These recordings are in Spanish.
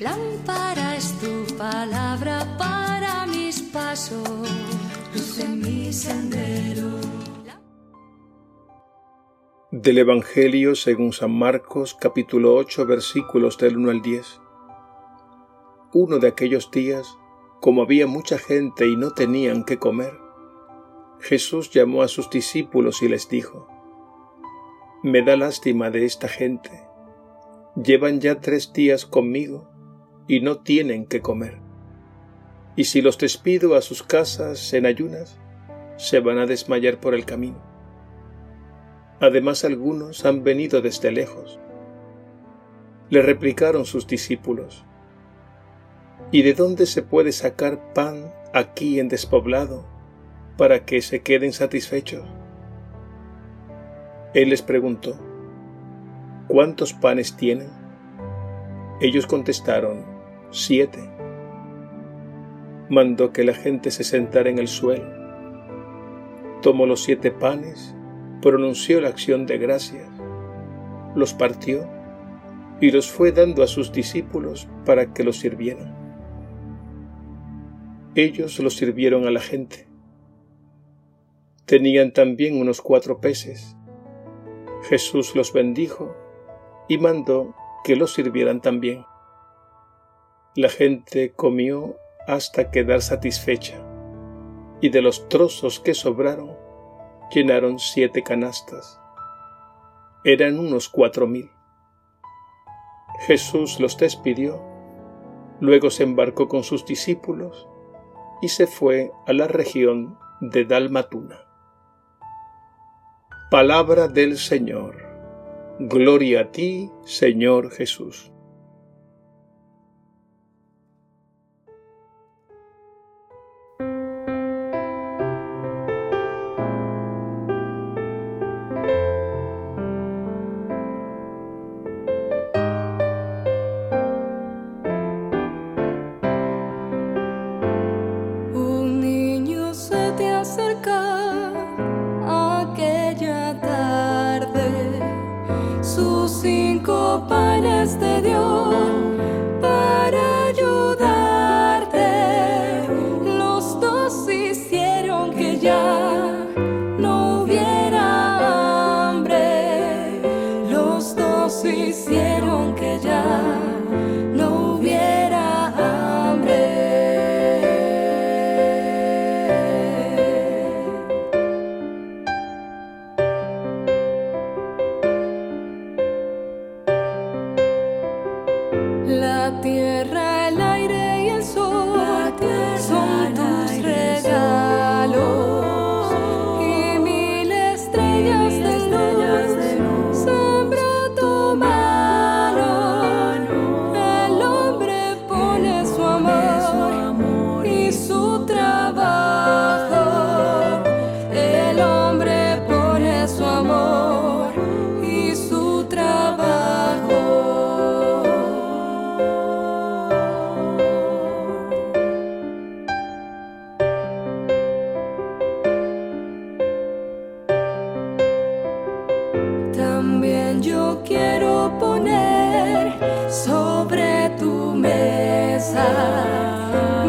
Lámpara es tu palabra para mis pasos, luz en mi sendero. Del Evangelio según San Marcos capítulo 8 versículos del 1 al 10. Uno de aquellos días, como había mucha gente y no tenían qué comer, Jesús llamó a sus discípulos y les dijo, Me da lástima de esta gente. Llevan ya tres días conmigo y no tienen que comer. Y si los despido a sus casas en ayunas, se van a desmayar por el camino. Además algunos han venido desde lejos. Le replicaron sus discípulos, ¿Y de dónde se puede sacar pan aquí en despoblado para que se queden satisfechos? Él les preguntó, ¿cuántos panes tienen? Ellos contestaron, siete. Mandó que la gente se sentara en el suelo. Tomó los siete panes, pronunció la acción de gracias, los partió y los fue dando a sus discípulos para que los sirvieran. Ellos los sirvieron a la gente. Tenían también unos cuatro peces. Jesús los bendijo y mandó que los sirvieran también. La gente comió hasta quedar satisfecha, y de los trozos que sobraron, llenaron siete canastas. Eran unos cuatro mil. Jesús los despidió, luego se embarcó con sus discípulos y se fue a la región de Dalmatuna. Palabra del Señor. Gloria a ti, Señor Jesús.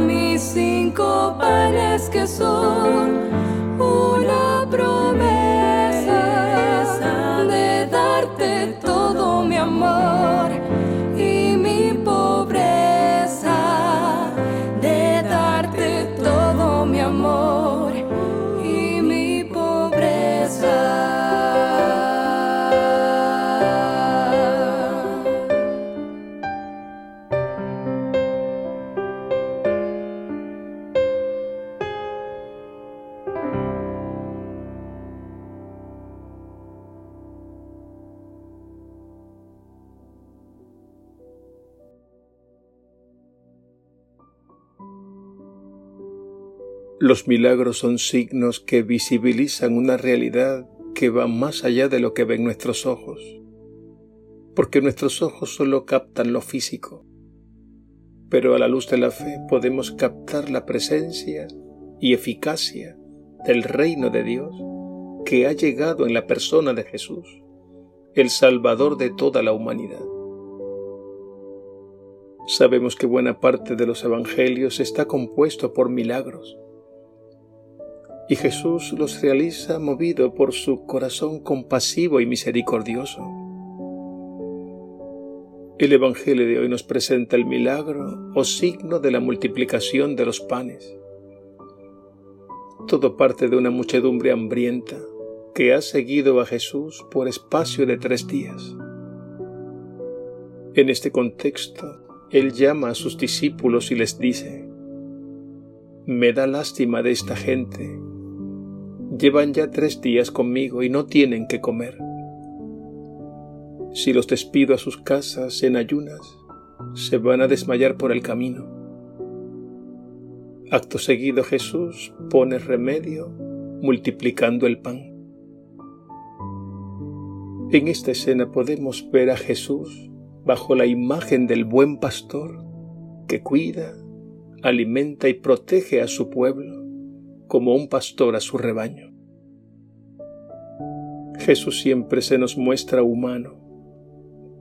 Mis cinco panes que son Los milagros son signos que visibilizan una realidad que va más allá de lo que ven nuestros ojos, porque nuestros ojos solo captan lo físico, pero a la luz de la fe podemos captar la presencia y eficacia del reino de Dios que ha llegado en la persona de Jesús, el Salvador de toda la humanidad. Sabemos que buena parte de los evangelios está compuesto por milagros, y Jesús los realiza movido por su corazón compasivo y misericordioso. El Evangelio de hoy nos presenta el milagro o signo de la multiplicación de los panes. Todo parte de una muchedumbre hambrienta que ha seguido a Jesús por espacio de tres días. En este contexto, Él llama a sus discípulos y les dice, Me da lástima de esta gente. Llevan ya tres días conmigo y no tienen que comer. Si los despido a sus casas en ayunas, se van a desmayar por el camino. Acto seguido Jesús pone remedio multiplicando el pan. En esta escena podemos ver a Jesús bajo la imagen del buen pastor que cuida, alimenta y protege a su pueblo como un pastor a su rebaño. Jesús siempre se nos muestra humano,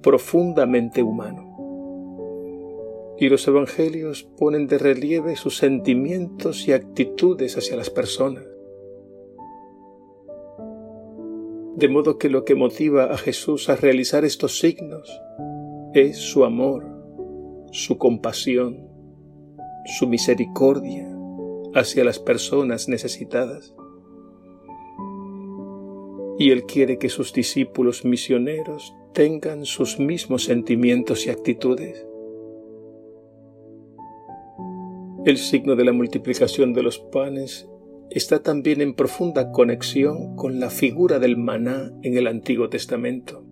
profundamente humano. Y los evangelios ponen de relieve sus sentimientos y actitudes hacia las personas. De modo que lo que motiva a Jesús a realizar estos signos es su amor, su compasión, su misericordia hacia las personas necesitadas. Y Él quiere que sus discípulos misioneros tengan sus mismos sentimientos y actitudes. El signo de la multiplicación de los panes está también en profunda conexión con la figura del maná en el Antiguo Testamento.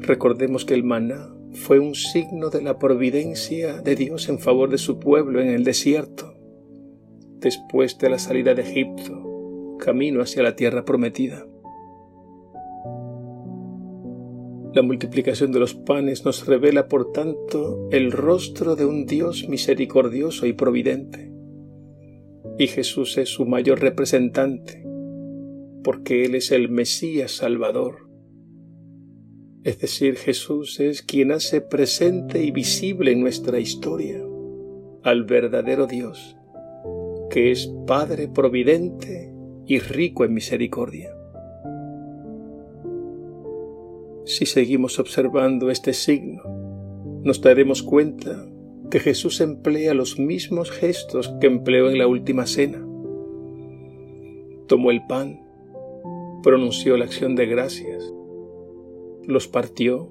Recordemos que el maná fue un signo de la providencia de Dios en favor de su pueblo en el desierto, después de la salida de Egipto, camino hacia la tierra prometida. La multiplicación de los panes nos revela, por tanto, el rostro de un Dios misericordioso y providente y Jesús es su mayor representante, porque Él es el Mesías Salvador. Es decir, Jesús es quien hace presente y visible en nuestra historia al verdadero Dios, que es Padre providente y rico en misericordia. Si seguimos observando este signo, nos daremos cuenta que Jesús emplea los mismos gestos que empleó en la última cena. Tomó el pan, pronunció la acción de gracias, los partió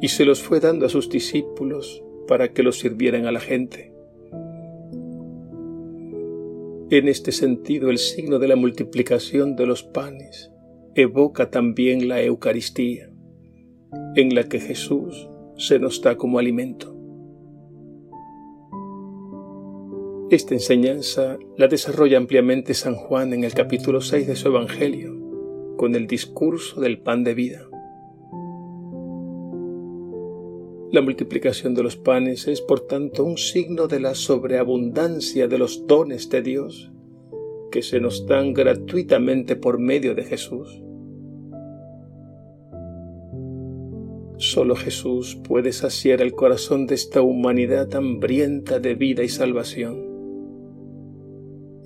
y se los fue dando a sus discípulos para que los sirvieran a la gente. En este sentido, el signo de la multiplicación de los panes evoca también la Eucaristía, en la que Jesús se nos da como alimento. Esta enseñanza la desarrolla ampliamente San Juan en el capítulo 6 de su Evangelio, con el discurso del pan de vida. La multiplicación de los panes es, por tanto, un signo de la sobreabundancia de los dones de Dios que se nos dan gratuitamente por medio de Jesús. Solo Jesús puede saciar el corazón de esta humanidad hambrienta de vida y salvación.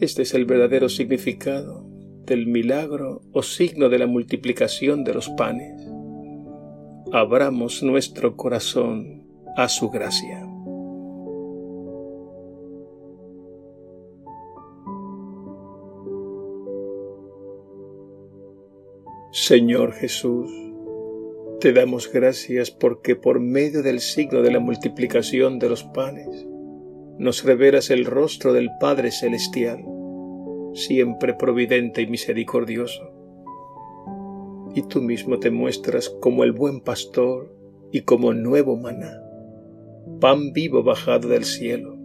Este es el verdadero significado del milagro o signo de la multiplicación de los panes. Abramos nuestro corazón a su gracia. Señor Jesús, te damos gracias porque por medio del signo de la multiplicación de los panes, nos revelas el rostro del Padre Celestial, siempre providente y misericordioso. Y tú mismo te muestras como el buen pastor y como nuevo maná, pan vivo bajado del cielo.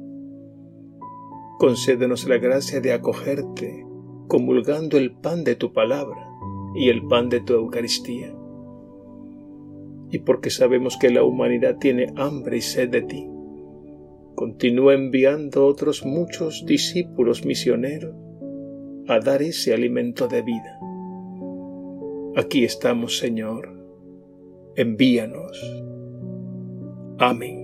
Concédenos la gracia de acogerte, comulgando el pan de tu palabra y el pan de tu Eucaristía. Y porque sabemos que la humanidad tiene hambre y sed de ti, continúa enviando otros muchos discípulos misioneros a dar ese alimento de vida. Aquí estamos, Señor. Envíanos. Amén.